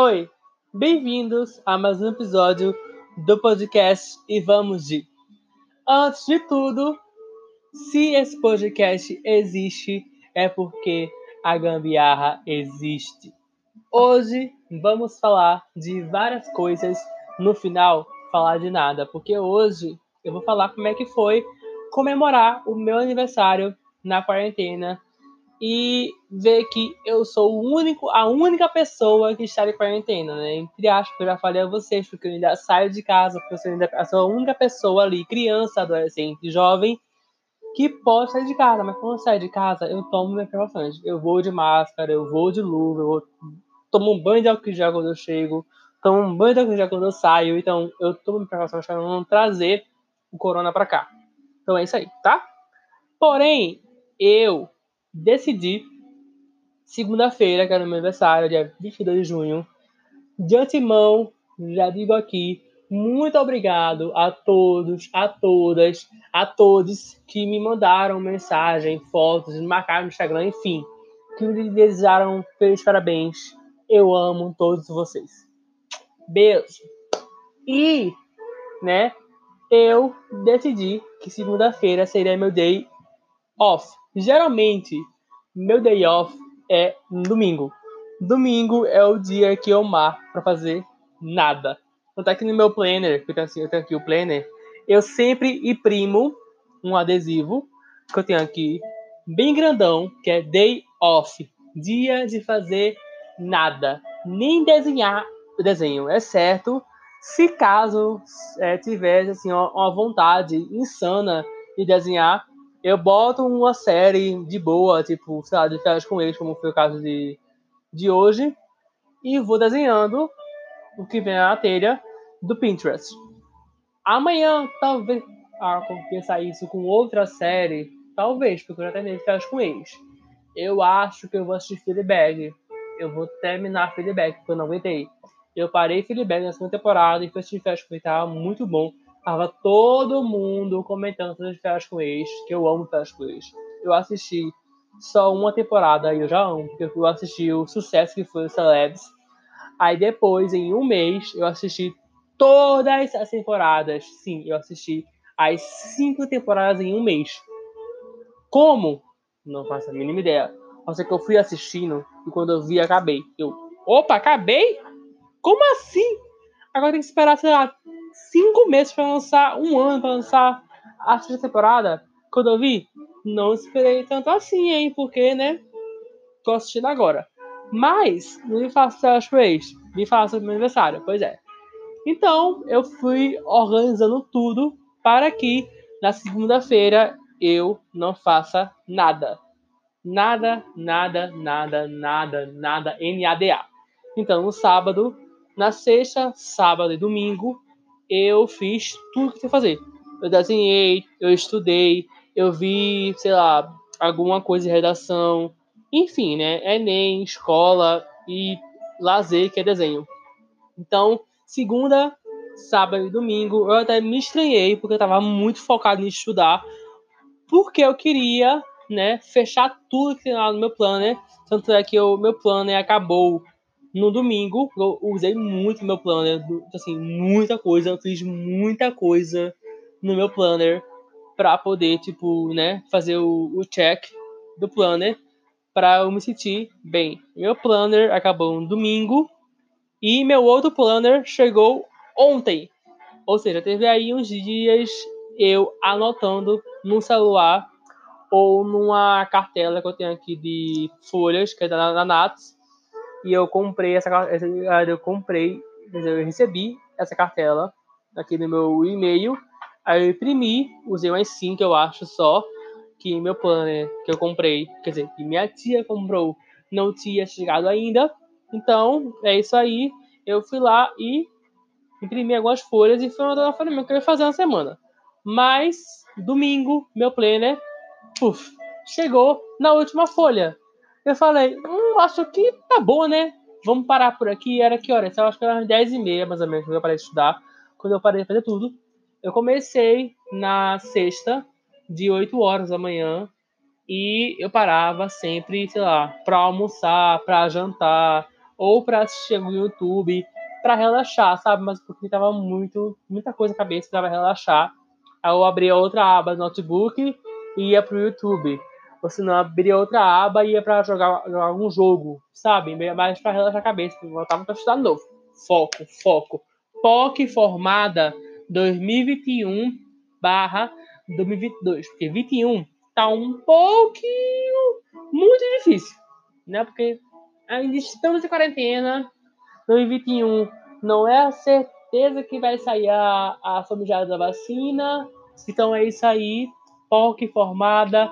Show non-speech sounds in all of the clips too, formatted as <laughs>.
Oi, bem-vindos a mais um episódio do podcast E Vamos de. Antes de tudo, se esse podcast existe, é porque a gambiarra existe. Hoje vamos falar de várias coisas, no final, falar de nada, porque hoje eu vou falar como é que foi comemorar o meu aniversário na quarentena e ver que eu sou o único, a única pessoa que está de quarentena, né? Entre aspas, eu já falei a vocês, porque eu ainda saio de casa, porque eu sou, ainda, eu sou a única pessoa ali, criança, adolescente, jovem, que pode sair de casa. Mas quando eu saio de casa, eu tomo minhas precauções. Eu vou de máscara, eu vou de luva, eu vou, tomo um banho de álcool gel quando eu chego, tomo um banho de álcool gel quando eu saio. Então, eu tomo minhas precauções para não trazer o corona para cá. Então é isso aí, tá? Porém, eu decidi, segunda-feira, que era meu aniversário, dia 22 de junho, de antemão, já digo aqui, muito obrigado a todos, a todas, a todos que me mandaram mensagem, fotos, me marcaram no Instagram, enfim, que me desejaram felizes parabéns. Eu amo todos vocês. Beijo. E, né, eu decidi que segunda-feira seria meu day off. Geralmente, meu day off é domingo. Domingo é o dia que eu marco para fazer nada. Tanto é que no meu planner, eu tenho, assim, eu tenho aqui o planner, eu sempre imprimo um adesivo que eu tenho aqui, bem grandão, que é day off. Dia de fazer nada. Nem desenhar desenho, é certo. Se caso é, tivesse assim, uma vontade insana de desenhar, eu boto uma série de boa, tipo, sei lá, de férias com eles, como foi o caso de, de hoje, e vou desenhando o que vem na telha do Pinterest. Amanhã, talvez, ah, pensar isso com outra série, talvez, porque eu já terminei de férias com eles. Eu acho que eu vou assistir Fleabag. Eu vou terminar Fleabag, porque eu não aguentei. Eu parei Fleabag na segunda temporada e fui assistir férias com ele, tava muito bom. Tava todo mundo comentando sobre férias com ex, que eu amo férias com ex. Eu assisti só uma temporada e eu já amo, porque eu assisti o sucesso que foi o Celebs. Aí depois, em um mês, eu assisti todas as temporadas. Sim, eu assisti as cinco temporadas em um mês. Como? Não faço a mínima ideia. Só sei que eu fui assistindo e quando eu vi, acabei. Eu, opa, acabei? Como assim? Agora tem que esperar, sei lá, cinco meses para lançar, um ano para lançar a sexta temporada. Quando eu vi, não esperei tanto assim, hein? Porque, né? Tô assistindo agora. Mas, não me faça Cells Praise, me faça meu aniversário. Pois é. Então, eu fui organizando tudo para que na segunda-feira eu não faça nada. Nada, nada, nada, nada, nada, NADA. Então, no sábado, na sexta, sábado e domingo, eu fiz tudo que tinha que fazer. Eu desenhei, eu estudei, eu vi, sei lá, alguma coisa de redação, enfim, né? Enem, escola e lazer, que é desenho. Então, segunda, sábado e domingo, eu até me estranhei, porque eu estava muito focado em estudar, porque eu queria, né, fechar tudo que tinha lá no meu planner. Tanto é que o meu planner acabou no domingo, eu usei muito meu planner, assim, muita coisa, eu fiz muita coisa no meu planner para poder, tipo, né, fazer o, o check do planner para eu me sentir bem. Meu planner acabou no domingo e meu outro planner chegou ontem. Ou seja, teve aí uns dias eu anotando no celular ou numa cartela que eu tenho aqui de folhas, que é da, da Nats, e eu comprei essa, eu comprei, eu recebi essa cartela aqui no meu e-mail, aí eu imprimi, usei umas 5 eu acho só, que meu planner que eu comprei, quer dizer, que minha tia comprou, não tinha chegado ainda. Então, é isso aí. Eu fui lá e imprimi algumas folhas e foi uma da folha que eu ia fazer na semana. Mas, domingo, meu planner, puf, chegou na última folha. Eu falei, hum, acho que tá bom, né? Vamos parar por aqui. Era que horas? Eu acho que era 10 e meia, mais ou menos, quando eu parei de estudar. Quando eu parei de fazer tudo. Eu comecei na sexta, de 8 horas da manhã. E eu parava sempre, sei lá, pra almoçar, pra jantar, ou para assistir no YouTube, para relaxar, sabe? Mas porque tava muito, muita coisa na cabeça para relaxar. Aí eu abria outra aba no notebook e ia pro YouTube. Se não, abria outra aba e ia para jogar, jogar algum jogo, sabe? Mais para relaxar a cabeça, voltava para estudar novo. Foco, foco. POC formada 2021 barra 2022. Porque 21 tá um pouquinho muito difícil, né? Porque ainda estamos em quarentena. 2021 não é a certeza que vai sair a, a da vacina. Então é isso aí. POC formada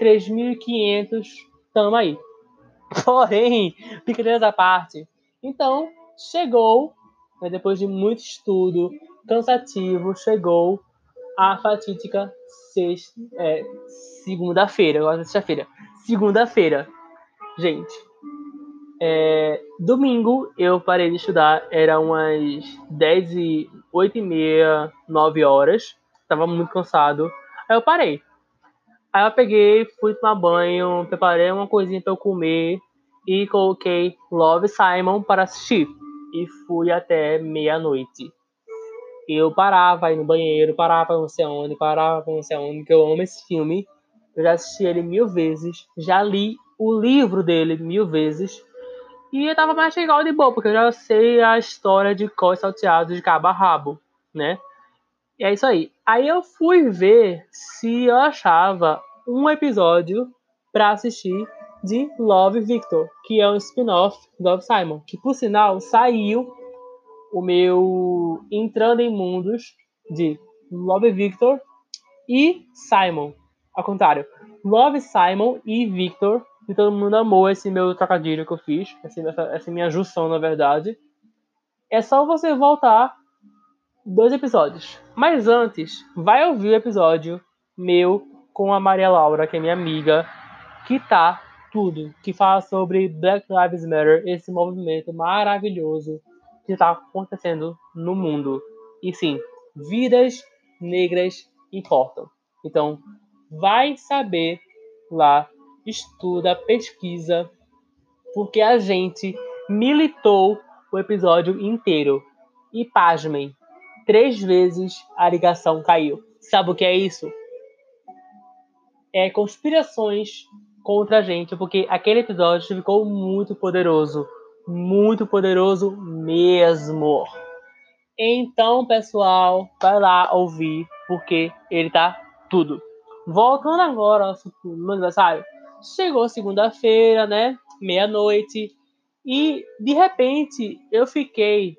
3.500. Tamo aí. <laughs> Porém, brincadeiras à parte. Então, chegou, né, depois de muito estudo cansativo, chegou a fatídica sexta, é, segunda-feira, agora sexta-feira. Segunda-feira. Gente, é, domingo eu parei de estudar, era umas 10 e 8 e meia, 9 horas. Tava muito cansado. Aí eu parei. Aí eu peguei, fui tomar banho, preparei uma coisinha pra eu comer e coloquei Love Simon para assistir. E fui até meia-noite. Eu parava aí no banheiro, parava não sei onde, parava não sei onde, que eu amo esse filme. Eu já assisti ele mil vezes, já li o livro dele mil vezes. E eu tava mais legal de boa, porque eu já sei a história de cós salteados de cabo a rabo, né? E é isso aí. Aí eu fui ver se eu achava um episódio para assistir de Love Victor, que é um spin-off do Love Simon, que por sinal saiu o meu Entrando em Mundos de Love Victor e Simon. Ao contrário, Love Simon e Victor, e todo mundo amou esse meu trocadilho que eu fiz, essa, essa minha junção, na verdade. É só você voltar dois episódios. Mas antes, vai ouvir o episódio meu com a Maria Laura, que é minha amiga, que tá tudo, que fala sobre Black Lives Matter, esse movimento maravilhoso que está acontecendo no mundo. E sim, vidas negras importam. Então, vai saber lá, estuda, pesquisa, porque a gente militou o episódio inteiro. E pasmem, três vezes a ligação caiu. Sabe o que é isso? É conspirações contra a gente, porque aquele episódio ficou muito poderoso. Muito poderoso mesmo. Então, pessoal, vai lá ouvir, porque ele tá tudo. Voltando agora ao meu aniversário. Chegou segunda-feira, né? Meia-noite. E de repente eu fiquei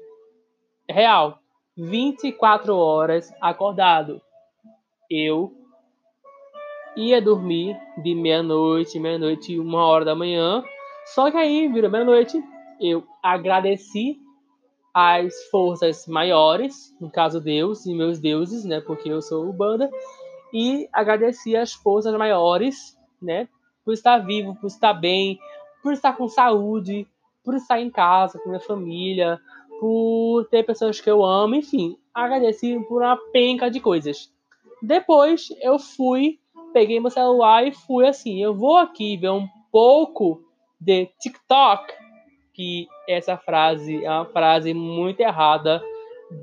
real 24 horas acordado. Eu ia dormir de meia-noite, meia-noite e uma hora da manhã. Só que aí virou meia-noite, eu agradeci às forças maiores, no caso Deus e meus deuses, né, porque eu sou o banda, e agradeci às forças maiores, né, por estar vivo, por estar bem, por estar com saúde, por estar em casa com minha família, por ter pessoas que eu amo, enfim, agradeci por uma penca de coisas. Depois eu fui peguei meu celular e fui assim, eu vou aqui ver um pouco de TikTok, que essa frase é uma frase muito errada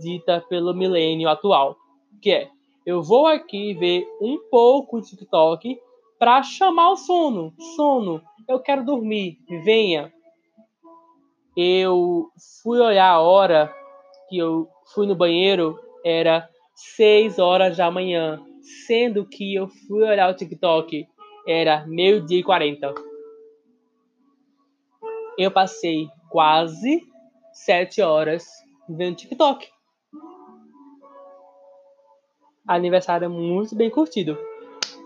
dita pelo milênio atual, que é eu vou aqui ver um pouco de TikTok para chamar o sono. Sono, eu quero dormir, venha. Eu fui olhar a hora que eu fui no banheiro, era 6 horas da manhã sendo que eu fui olhar o TikTok, era meio-dia e 40. Eu passei quase 7 horas vendo TikTok. Aniversário muito bem curtido.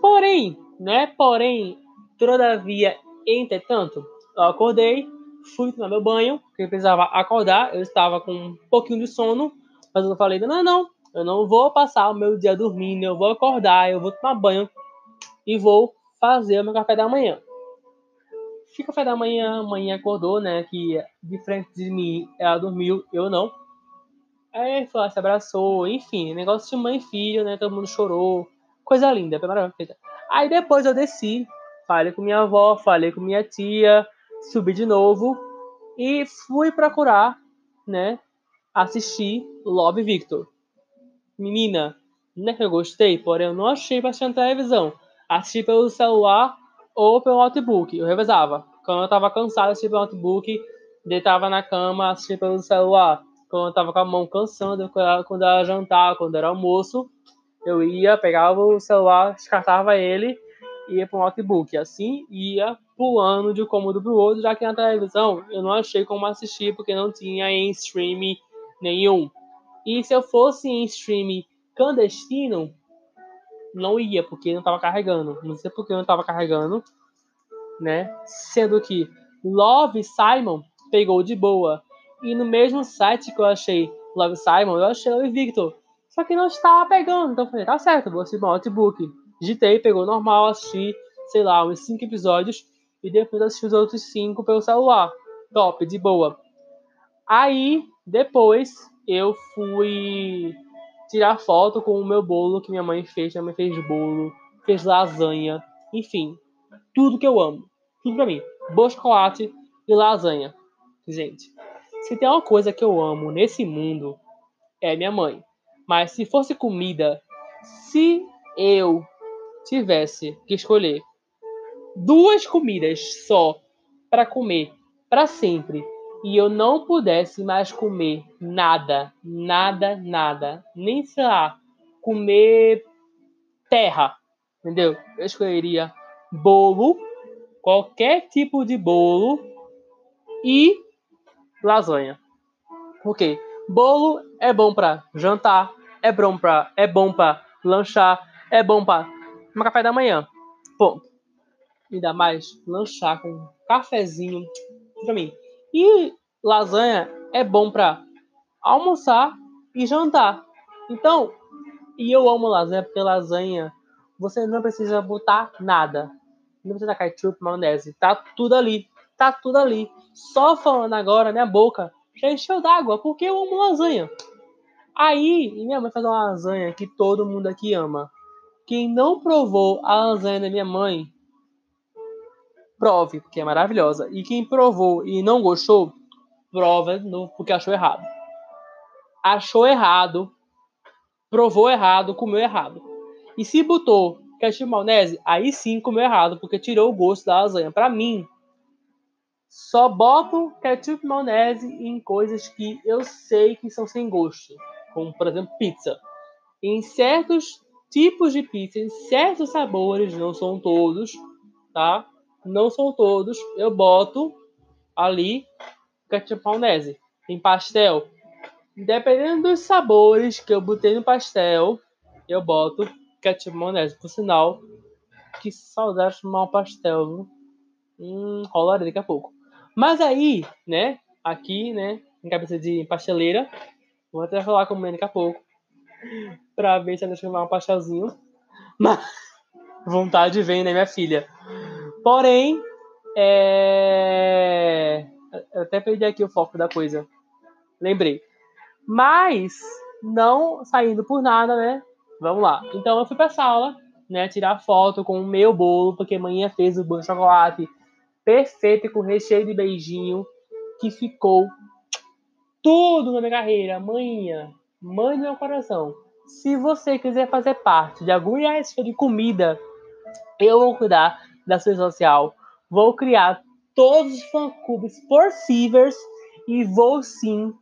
Porém, né? Porém, todavia, entretanto, eu acordei, fui tomar meu banho, porque eu precisava acordar, eu estava com um pouquinho de sono, mas eu falei, não, não, eu não vou passar o meu dia dormindo, eu vou acordar, eu vou tomar banho e vou fazer o meu café da manhã. Fica café da manhã, a mãe acordou, né? Que de frente de mim ela dormiu, eu não. Aí foi, se abraçou, enfim, negócio de mãe e filho, né? Todo mundo chorou. Coisa linda, maravilhosa. Aí depois eu desci, falei com minha avó, falei com minha tia, subi de novo E fui procurar, né, assistir Love Victor. Menina, é que eu gostei, porém eu não achei na televisão. Assisti pelo celular ou pelo notebook. Eu revezava. Quando eu tava cansado, assisti pelo notebook, deitava na cama, assistia pelo celular. Quando eu tava com a mão cansando, quando era jantar, quando era almoço, eu ia, pegava o celular, descartava ele ia para o notebook. Assim ia pulando de um cômodo o outro, já que na televisão eu não achei como assistir porque não tinha em stream nenhum. E se eu fosse em stream clandestino, não ia, porque não estava carregando. Não sei porque não estava carregando, né? Sendo que Love Simon pegou de boa. E no mesmo site que eu achei Love Simon, eu achei Love Victor. Só que não estava pegando. Então eu falei, tá certo, vou assistir no notebook. Digitei, pegou normal, assisti, sei lá, uns 5 episódios. E depois assisti os outros 5 pelo celular. Top, de boa. Aí, depois, eu fui tirar foto com o meu bolo que minha mãe fez. Minha mãe fez bolo, fez lasanha, enfim, tudo que eu amo. Tudo pra mim. Bolo chocolate e lasanha. Gente, se tem uma coisa que eu amo nesse mundo, é minha mãe. Mas se fosse comida, se eu tivesse que escolher duas comidas só para comer para sempre e eu não pudesse mais comer nada, nada, nada, nem sei lá, comer terra, entendeu? Eu escolheria bolo, qualquer tipo de bolo e lasanha. Por quê? Bolo é bom para jantar, é bom para é bom para lanchar, é bom para no café da manhã. Ponto. Ainda mais lanchar com um cafezinho pra mim. E lasanha é bom pra almoçar e jantar. Então, e eu amo lasanha porque lasanha você não precisa botar nada. Não precisa ketchup, maionese. Tá tudo ali. Tá tudo ali. Só falando agora, minha boca já encheu d'água porque eu amo lasanha. Aí, minha mãe faz uma lasanha que todo mundo aqui ama. Quem não provou a lasanha da minha mãe, prove, porque é maravilhosa. E quem provou e não gostou, prova novo, porque achou errado. Achou errado, provou errado, comeu errado. E se botou ketchup maionese, aí sim comeu errado, porque tirou o gosto da lasanha. Para mim, só boto ketchup maionese em coisas que eu sei que são sem gosto, como por exemplo pizza. Em certos tipos de pizza em certos sabores, não são todos, tá? Não são todos. Eu boto ali ketchup maionese. Em pastel, dependendo dos sabores que eu botei no pastel, eu boto ketchup. Por sinal, que saudade de tomar um pastel, viu? Hum, rolarei daqui a pouco. Mas aí, né, aqui, né, em cabeça de pasteleira, vou até falar com o daqui a pouco <laughs> pra ver se ela chamar um pastelzinho. <laughs> Mas vontade vem, né, minha filha? Porém, é... Eu até perdi aqui o foco da coisa. Lembrei. Mas, não saindo por nada, né? Vamos lá. Então eu fui pra sala, né? Tirar foto com o meu bolo, porque manhã fez o bolo de chocolate perfeito com recheio de beijinho, que ficou tudo na minha carreira. Manhã, mãe do meu coração, se você quiser fazer parte de algum reality de comida, eu vou cuidar da sua social. Vou criar todos os fã-clubes possíveis e vou sim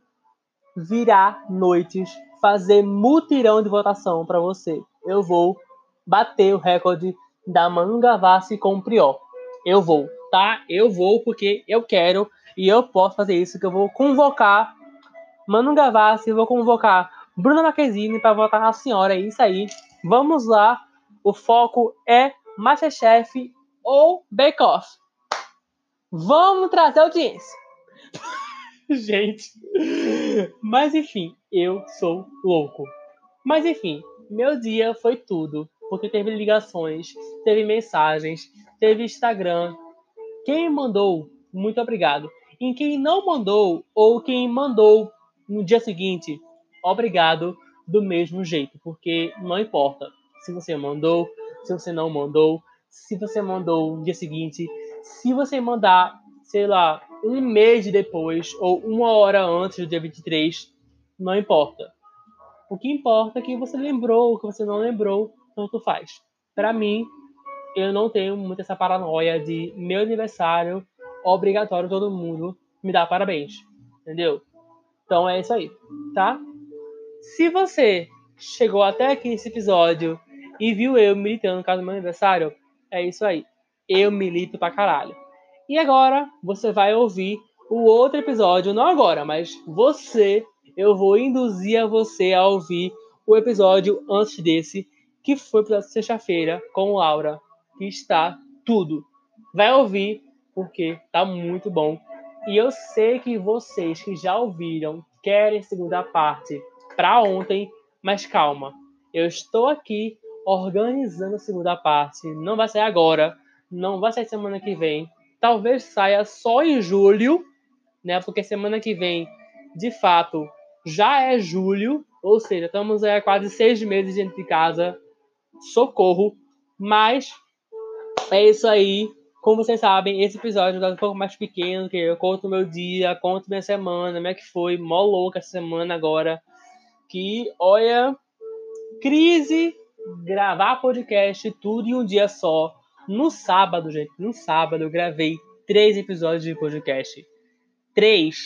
virar noites, fazer mutirão de votação para você. Eu vou bater o recorde da Manu Gavassi com o Prió. Eu vou, tá? Eu vou porque eu quero e eu posso fazer isso, que eu vou convocar Manu Gavassi, vou convocar Bruna Marquezine para votar na senhora. É isso aí. Vamos lá. O foco é Masterchef ou Bake Off. Vamos trazer audiência. <laughs> Gente. Mas enfim, eu sou louco. Mas enfim, meu dia foi tudo. Porque teve ligações, teve mensagens, teve Instagram. Quem mandou, muito obrigado. E quem não mandou, ou quem mandou no dia seguinte, obrigado do mesmo jeito, porque não importa se você mandou, se você não mandou, se você mandou no dia seguinte, se você mandar, sei lá, um mês depois ou uma hora antes do dia 23, não importa. O que importa é que você lembrou, o que você não lembrou, tanto faz. Para mim, eu não tenho muito essa paranoia de meu aniversário obrigatório todo mundo me dar parabéns, entendeu? Então é isso aí, tá? Se você chegou até aqui nesse episódio e viu eu militando no caso do meu aniversário, é isso aí. Eu milito pra caralho. E agora você vai ouvir o outro episódio, não agora, mas você, eu vou induzir a você a ouvir o episódio antes desse, que foi para sexta-feira com Laura, que está tudo. Vai ouvir porque tá muito bom. E eu sei que vocês que já ouviram querem segunda parte para ontem, mas calma. Eu estou aqui organizando a segunda parte. Não vai sair agora, não vai sair semana que vem talvez saia só em julho, né? Porque semana que vem, de fato, já é julho, ou seja, estamos há quase seis meses dentro de casa. Socorro! Mas é isso aí. Como vocês sabem, esse episódio é um pouco mais pequeno, que eu conto meu dia, conto minha semana, como é que foi, mó louca essa semana agora. Que, olha, crise, gravar podcast, tudo em um dia só no sábado, gente, no sábado eu gravei três episódios de podcast. Três.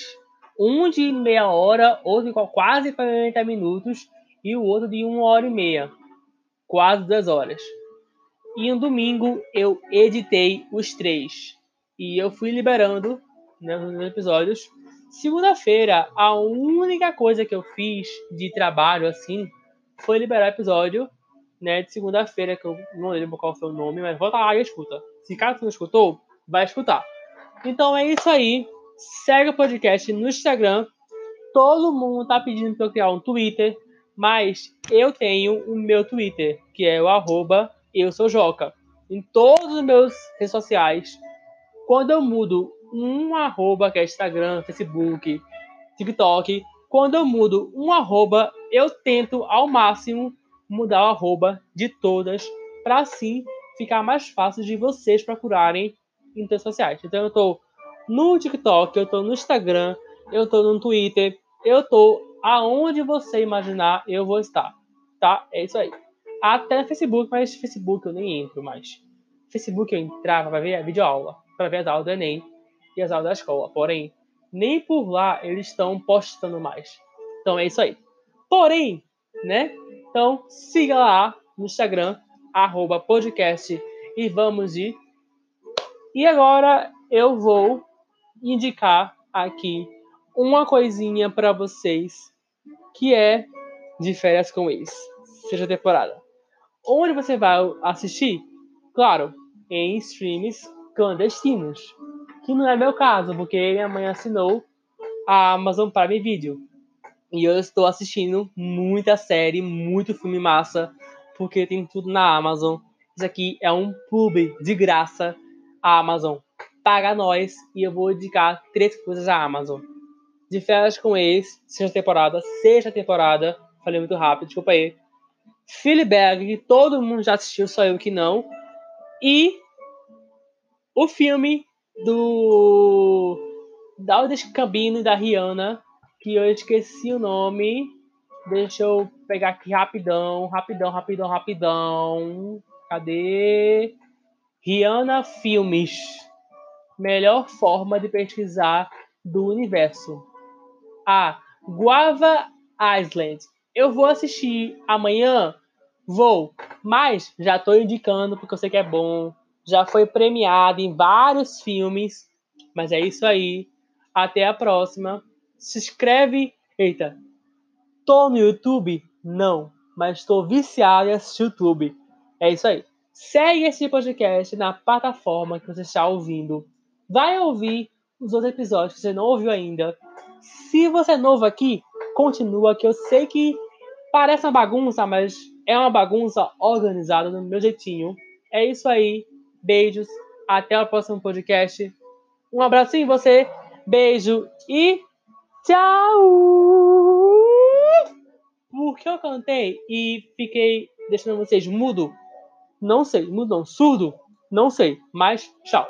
Um de meia hora, outro de quase 40 minutos e o outro de uma hora e meia. Quase duas horas. E no domingo eu editei os três. E eu fui liberando né, os episódios. Segunda-feira, a única coisa que eu fiz de trabalho assim foi liberar episódio né, de segunda-feira, que eu não lembro qual foi o nome, mas volta lá e escuta. Se caso você não escutou, vai escutar. Então é isso aí. Segue o podcast no Instagram. Todo mundo tá pedindo para eu criar um Twitter, mas eu tenho o meu Twitter, que é o arroba eu sou Joca. Em todos os meus redes sociais, quando eu mudo um arroba, que é Instagram, Facebook, TikTok, quando eu mudo um arroba, eu tento ao máximo mudar o arroba de todas para assim ficar mais fácil de vocês procurarem em redes sociais. Então eu estou no TikTok, eu estou no Instagram, eu estou no Twitter, eu estou aonde você imaginar eu vou estar. Tá? É isso aí. Até no Facebook, mas Facebook eu nem entro mais. Facebook eu entrava para ver a videoaula, para ver as aulas do Enem e as aulas da escola. Porém, nem por lá eles estão postando mais. Então é isso aí. Porém, né? Então, siga lá no Instagram, arroba podcast e vamos de. E agora eu vou indicar aqui uma coisinha para vocês que é de férias com ex, seja temporada. Onde você vai assistir? Claro, em streams clandestinos, que não é meu caso, porque minha mãe assinou a Amazon Prime Video. E eu estou assistindo muita série, muito filme massa, porque tem tudo na Amazon. Isso aqui é um pub de graça. A Amazon paga nós e eu vou indicar três coisas à Amazon. De férias com ex, sexta temporada, sexta temporada. Falei muito rápido, desculpa aí. Fleabag, que todo mundo já assistiu, só eu que não. E o filme do Aldous Cambino e da Rihanna, que eu esqueci o nome. Deixa eu pegar aqui rapidão, rapidão, rapidão, rapidão. Cadê? Rihanna Filmes. Melhor forma de pesquisar do universo. A Guava Island. Eu vou assistir amanhã? Vou, mas já estou indicando porque eu sei que é bom. Já foi premiado em vários filmes. Mas é isso aí. Até a próxima se inscreve. Eita, tô no YouTube? Não, mas estou viciado em assistir YouTube. É isso aí. Segue esse podcast na plataforma que você está ouvindo. Vai ouvir os outros episódios que você não ouviu ainda. Se você é novo aqui, continua, que eu sei que parece uma bagunça, mas é uma bagunça organizada no meu jeitinho. É isso aí. Beijos. Até o próximo podcast. Um abracinho em você. Beijo e Tchau! Por que eu cantei e fiquei deixando vocês mudo? Não sei, mudo não, surdo? Não sei, mas tchau.